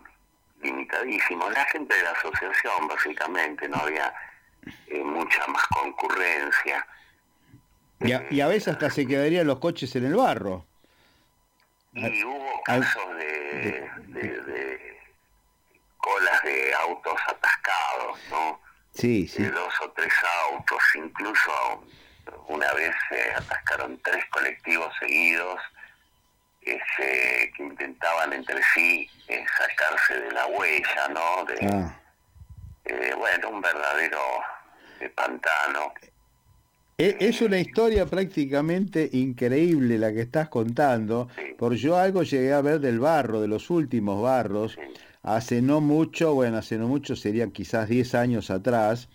Speaker 8: limitadísimos, la gente de la asociación básicamente, no había eh, mucha más concurrencia.
Speaker 5: Y a, veces hasta se quedarían los coches en el barro.
Speaker 8: Y hubo casos de, de, colas de autos atascados, ¿no?
Speaker 5: Sí, sí.
Speaker 8: De dos o tres autos, incluso una vez se atascaron tres colectivos seguidos que intentaban entre sí eh, sacarse de la huella, ¿no? De, ah. eh, bueno, un verdadero eh, pantano.
Speaker 5: E, es una historia prácticamente increíble la que estás contando, porque yo algo llegué a ver del barro, de los últimos barros, hace no mucho, bueno, hace no mucho serían quizás 10 años atrás,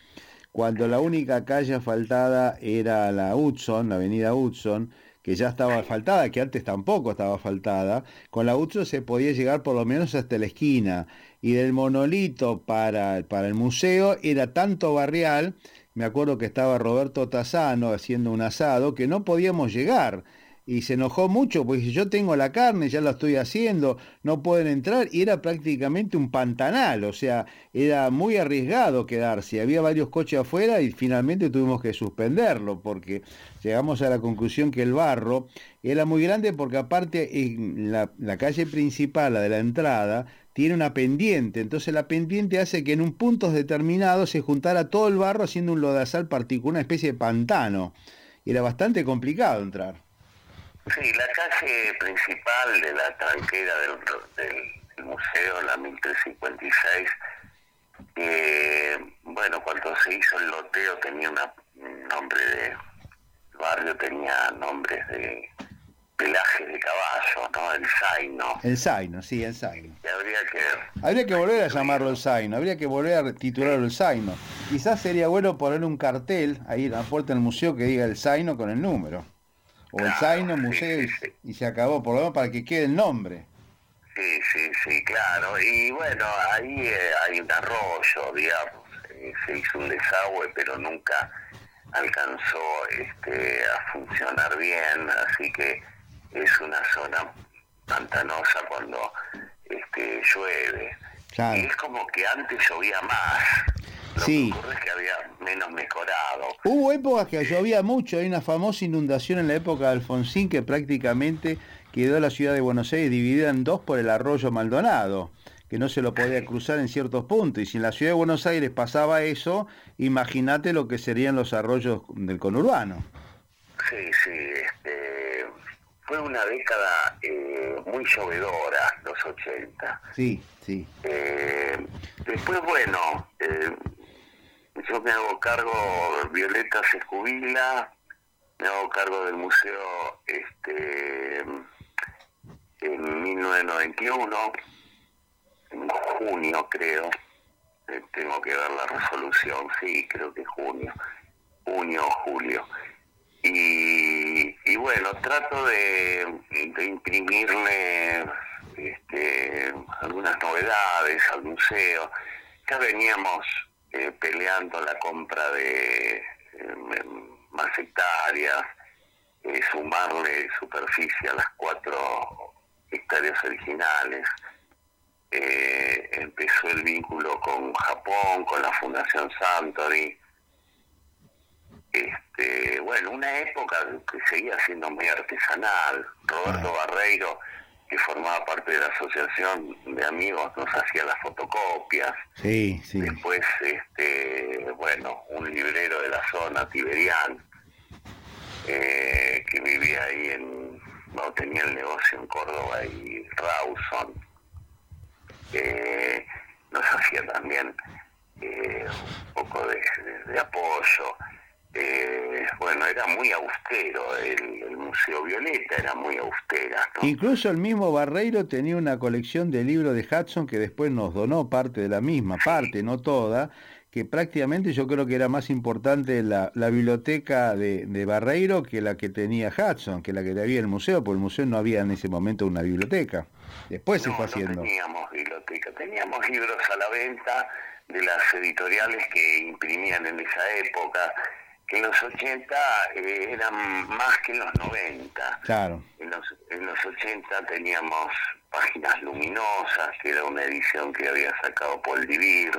Speaker 5: cuando la única calle asfaltada era la Hudson, la avenida Hudson, que ya estaba asfaltada, que antes tampoco estaba asfaltada, con la Hudson se podía llegar por lo menos hasta la esquina, y del monolito para, para el museo era tanto barrial me acuerdo que estaba Roberto Tazano haciendo un asado, que no podíamos llegar. Y se enojó mucho porque yo tengo la carne, ya la estoy haciendo, no pueden entrar y era prácticamente un pantanal, o sea, era muy arriesgado quedarse, había varios coches afuera y finalmente tuvimos que suspenderlo porque llegamos a la conclusión que el barro era muy grande porque aparte en la, la calle principal, la de la entrada, tiene una pendiente, entonces la pendiente hace que en un punto determinado se juntara todo el barro haciendo un lodazal particular, una especie de pantano. Era bastante complicado entrar.
Speaker 8: Sí, la calle principal de la tranquera del, del museo, la 1356, eh, bueno, cuando se hizo el loteo tenía una, un nombre de el barrio, tenía nombres de pelaje de caballo, ¿no? El Zaino.
Speaker 5: El Zaino, sí, el Zaino.
Speaker 8: Y habría que...
Speaker 5: Habría que volver a llamarlo el Zaino, habría que volver a titularlo el Zaino. Quizás sería bueno poner un cartel ahí en la puerta del museo que diga el Zaino con el número o el Zaino Museo y, y, se acabó, por lo menos para que quede el nombre.
Speaker 8: Sí, sí, sí, claro. Y bueno, ahí eh, hay un arroyo, digamos, eh, se hizo un desagüe, pero nunca alcanzó este, a funcionar bien, así que es una zona pantanosa cuando este, llueve.
Speaker 5: Claro.
Speaker 8: Y es como que antes llovía más. Lo
Speaker 5: Sí.
Speaker 8: que ocurre es que había menos mejorado.
Speaker 5: Hubo épocas que llovía mucho, hay una famosa inundación en la época de Alfonsín que prácticamente quedó la ciudad de Buenos Aires dividida en dos por el arroyo Maldonado, que no se lo podía cruzar en ciertos puntos. Y si en la ciudad de Buenos Aires pasaba eso, imagínate lo que serían los arroyos del conurbano.
Speaker 8: Sí, sí, este, fue una década eh, muy llovedora, los 80.
Speaker 5: Sí, sí.
Speaker 8: Eh, después, bueno, eh, yo me hago cargo, Violeta se jubila, me hago cargo del museo este, en 1991, en junio creo, Eh, tengo que ver la resolución, sí, creo que junio, junio o julio. Y, y bueno, trato de, de imprimirle este, algunas novedades al museo. Ya veníamos eh, peleando la compra de eh, más hectáreas, eh, sumarle superficie a las cuatro hectáreas originales. Eh, empezó el vínculo con Japón, con la Fundación Santori. Este, bueno, una época que seguía siendo muy artesanal. Roberto Barreiro, que formaba parte de la asociación de amigos, nos hacía las fotocopias.
Speaker 5: Sí, sí.
Speaker 8: Después, este, bueno, un librero de la zona, Tiberian, eh, que vivía ahí en, no tenía el negocio en Córdoba y Rawson, eh, nos hacía también eh, un poco de, de- de apoyo. Eh, bueno, era muy austero, el, el Museo Violeta era muy austera, ¿no?
Speaker 5: Incluso el mismo Barreiro tenía una colección de libros de Hudson que después nos donó parte de la misma, parte, no toda, que prácticamente yo creo que era más importante la, la biblioteca de, de Barreiro que la que tenía Hudson, que la que había el museo, porque el museo no había en ese momento una biblioteca. Después se
Speaker 8: No,
Speaker 5: fue
Speaker 8: no
Speaker 5: haciendo.
Speaker 8: teníamos biblioteca, teníamos libros a la venta de las editoriales que imprimían en esa época, que en los 80 eh, eran más que en los 90.
Speaker 5: Claro.
Speaker 8: En los, en los 80 teníamos Páginas Luminosas, que era una edición que había sacado Paul Divir.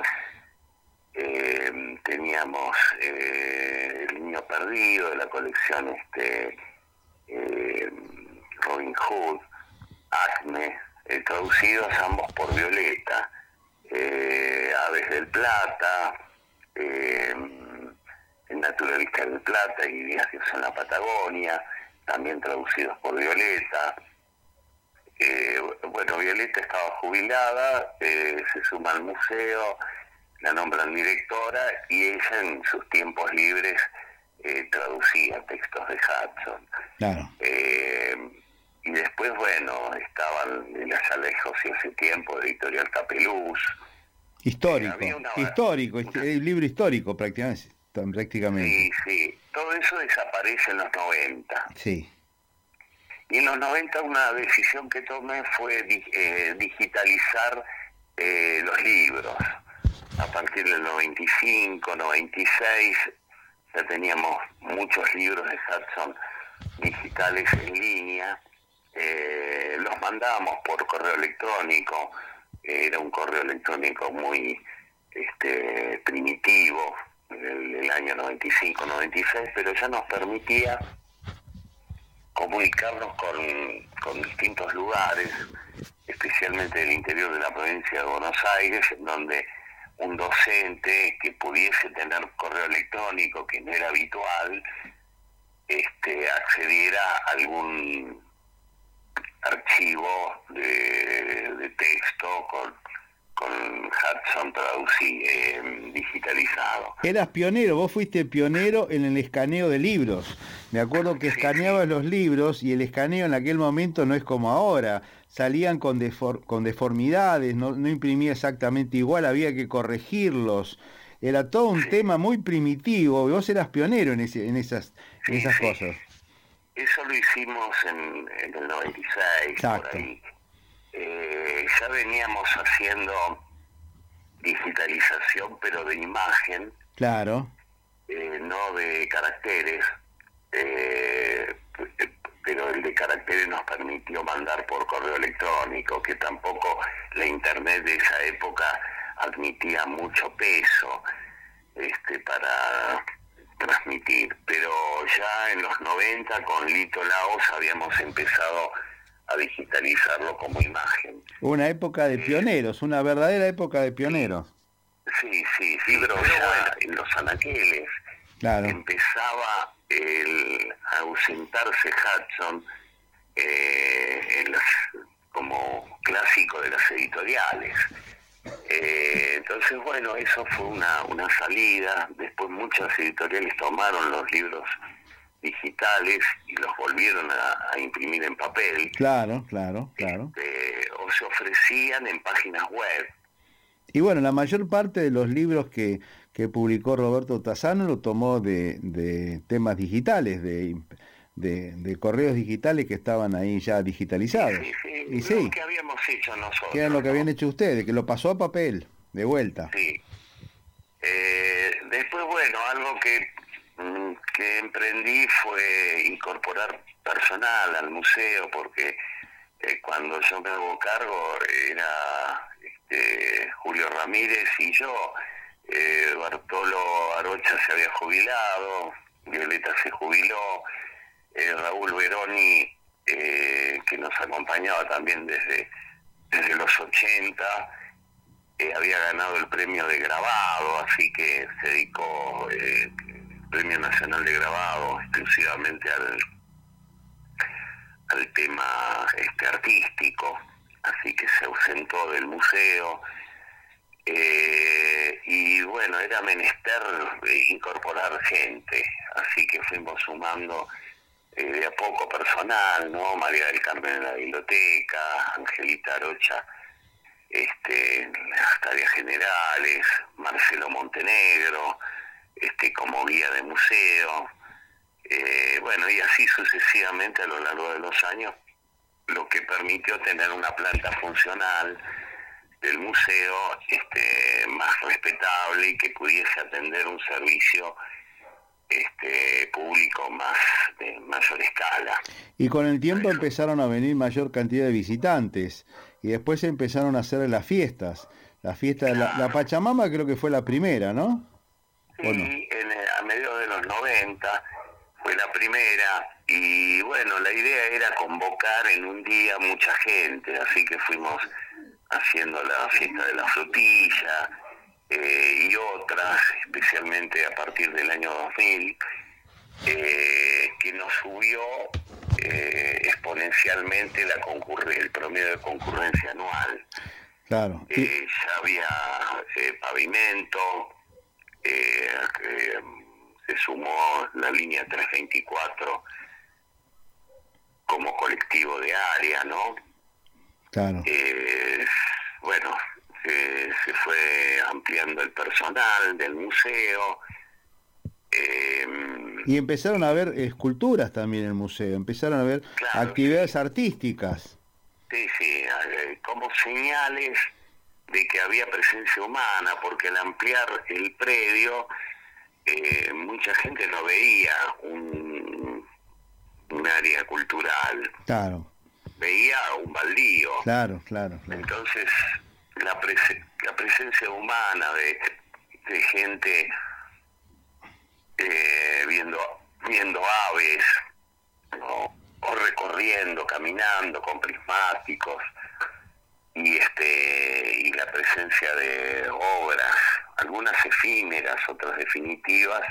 Speaker 8: Eh, teníamos eh, El Niño Perdido de la colección este eh, Robin Hood, Acme, traducidos ambos por Violeta, eh, Aves del Plata, eh, Naturalista del Plata y Viajes en la Patagonia, también traducidos por Violeta. Eh, bueno, Violeta estaba jubilada, eh, se suma al museo, la nombran directora y ella en sus tiempos libres eh, traducía textos de Hudson.
Speaker 5: Claro.
Speaker 8: Eh, y después, bueno, estaban en las Alejos y hace tiempo, Editorial Capeluz.
Speaker 5: Histórico,
Speaker 8: una-
Speaker 5: histórico, hist- el libro histórico prácticamente. Prácticamente.
Speaker 8: Sí, sí, todo eso desaparece en los 90.
Speaker 5: Sí.
Speaker 8: Y en los 90 una decisión que tomé fue eh, digitalizar eh, los libros. A partir del 95, 96, ya teníamos muchos libros de Hudson digitales en línea, eh, los mandamos por correo electrónico, era un correo electrónico muy este, primitivo, del, del año 95-96, pero ya nos permitía comunicarnos con, con distintos lugares, especialmente del interior de la provincia de Buenos Aires, en donde un docente que pudiese tener correo electrónico, que no era habitual, este, accediera a algún archivo de, de texto con, con Hudson traducido, eh, digitalizado.
Speaker 5: Eras pionero, vos fuiste pionero en el escaneo de libros. Me acuerdo que escaneabas los libros y el escaneo en aquel momento no es como ahora. Salían con, defor con deformidades, no, no, imprimía exactamente igual, había que corregirlos. Era todo un sí. tema muy primitivo vos eras pionero en, ese, en esas, en esas sí. cosas.
Speaker 8: Eso lo hicimos en, en el 96, Exacto. por ahí. Eh, ya veníamos haciendo digitalización, pero de imagen.
Speaker 5: Claro.
Speaker 8: Eh, no de caracteres. Eh, pero el de caracteres nos permitió mandar por correo electrónico, que tampoco la internet de esa época admitía mucho peso este para transmitir. Pero ya en los 90 con Lito Laos habíamos empezado a digitalizarlo como imagen.
Speaker 5: Una época de pioneros, una verdadera época de pioneros.
Speaker 8: Sí, sí, sí, pero ya en los anaqueles
Speaker 5: claro.
Speaker 8: empezaba el ausentarse Hudson eh, en las, como clásico de las editoriales. Eh, entonces, bueno, eso fue una, una salida. Después muchas editoriales tomaron los libros digitales y los volvieron a, a imprimir en papel.
Speaker 5: Claro, claro, claro.
Speaker 8: Este, o se ofrecían en páginas web.
Speaker 5: Y bueno, la mayor parte de los libros que, que publicó Roberto Tazano lo tomó de, de temas digitales, de, de, de, correos digitales que estaban ahí ya digitalizados.
Speaker 8: Sí, sí,
Speaker 5: y
Speaker 8: sí. Lo que habíamos hecho nosotros.
Speaker 5: Que era lo que habían hecho ustedes, que lo pasó a papel, de vuelta.
Speaker 8: Sí. Eh, después, bueno, algo que, que emprendí fue incorporar personal al museo, porque eh, cuando yo me hago cargo era este, Julio Ramírez y yo. Eh, Bartolo Arocha se había jubilado, Violeta se jubiló, eh, Raúl Veroni, que nos acompañaba también desde, desde los 80, eh, había ganado el premio de grabado, así que se dedicó Premio Nacional de Grabado exclusivamente al, al tema este artístico, así que se ausentó del museo. Eh, y bueno, era menester incorporar gente, así que fuimos sumando eh, de a poco personal, ¿no? María del Carmen en la biblioteca, Angelita Arocha este, en las tareas generales, Marcelo Montenegro, este, como guía de museo, eh, bueno, y así sucesivamente a lo largo de los años, lo que permitió tener una planta funcional, del museo este, más respetable y que pudiese atender un servicio este, público más de mayor escala.
Speaker 5: Y con el tiempo empezaron a venir mayor cantidad de visitantes y después empezaron a hacer las fiestas. La fiesta de la, la Pachamama creo que fue la primera, ¿no?
Speaker 8: No? En, a mediados de los 90 fue la primera y bueno, la idea era convocar en un día mucha gente, así que fuimos haciendo la fiesta de la frutilla eh, y otras, especialmente a partir del año 2000, eh, que nos subió eh, exponencialmente la el promedio de concurrencia anual.
Speaker 5: Claro.
Speaker 8: Y... ya había pavimento, se sumó la línea 324 como colectivo de área, ¿no?
Speaker 5: Claro.
Speaker 8: Eh, bueno, se, se, fue ampliando el personal del museo.
Speaker 5: Eh, y empezaron a ver esculturas también en el museo, empezaron a ver claro, actividades
Speaker 8: sí.
Speaker 5: artísticas.
Speaker 8: Sí, sí, eh, como señales de que había presencia humana, porque al ampliar el predio, eh, mucha gente no veía un un área cultural.
Speaker 5: Claro,
Speaker 8: Veía un baldío.
Speaker 5: claro, claro. claro.
Speaker 8: Entonces, la, prese- la presencia humana de, de gente eh, viendo, viendo aves, ¿no? o recorriendo, caminando con prismáticos, y este y la presencia de obras, algunas efímeras, otras definitivas,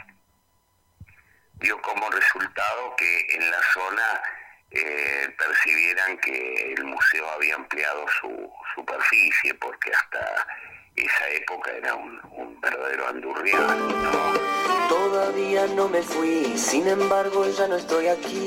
Speaker 8: dio como resultado que en la zona eh, percibieran que el museo había ampliado su superficie, porque hasta esa época era un, un verdadero andurrián. ¿no?
Speaker 9: Todavía no me fui, sin embargo ya no estoy aquí.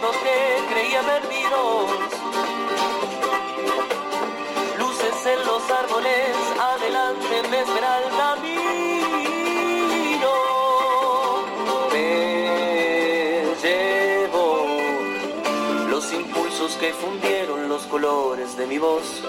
Speaker 9: pensamientos que creía perdidos. Luces en los árboles, adelante me espera el camino. Me llevo los impulsos que fundieron los colores de mi voz.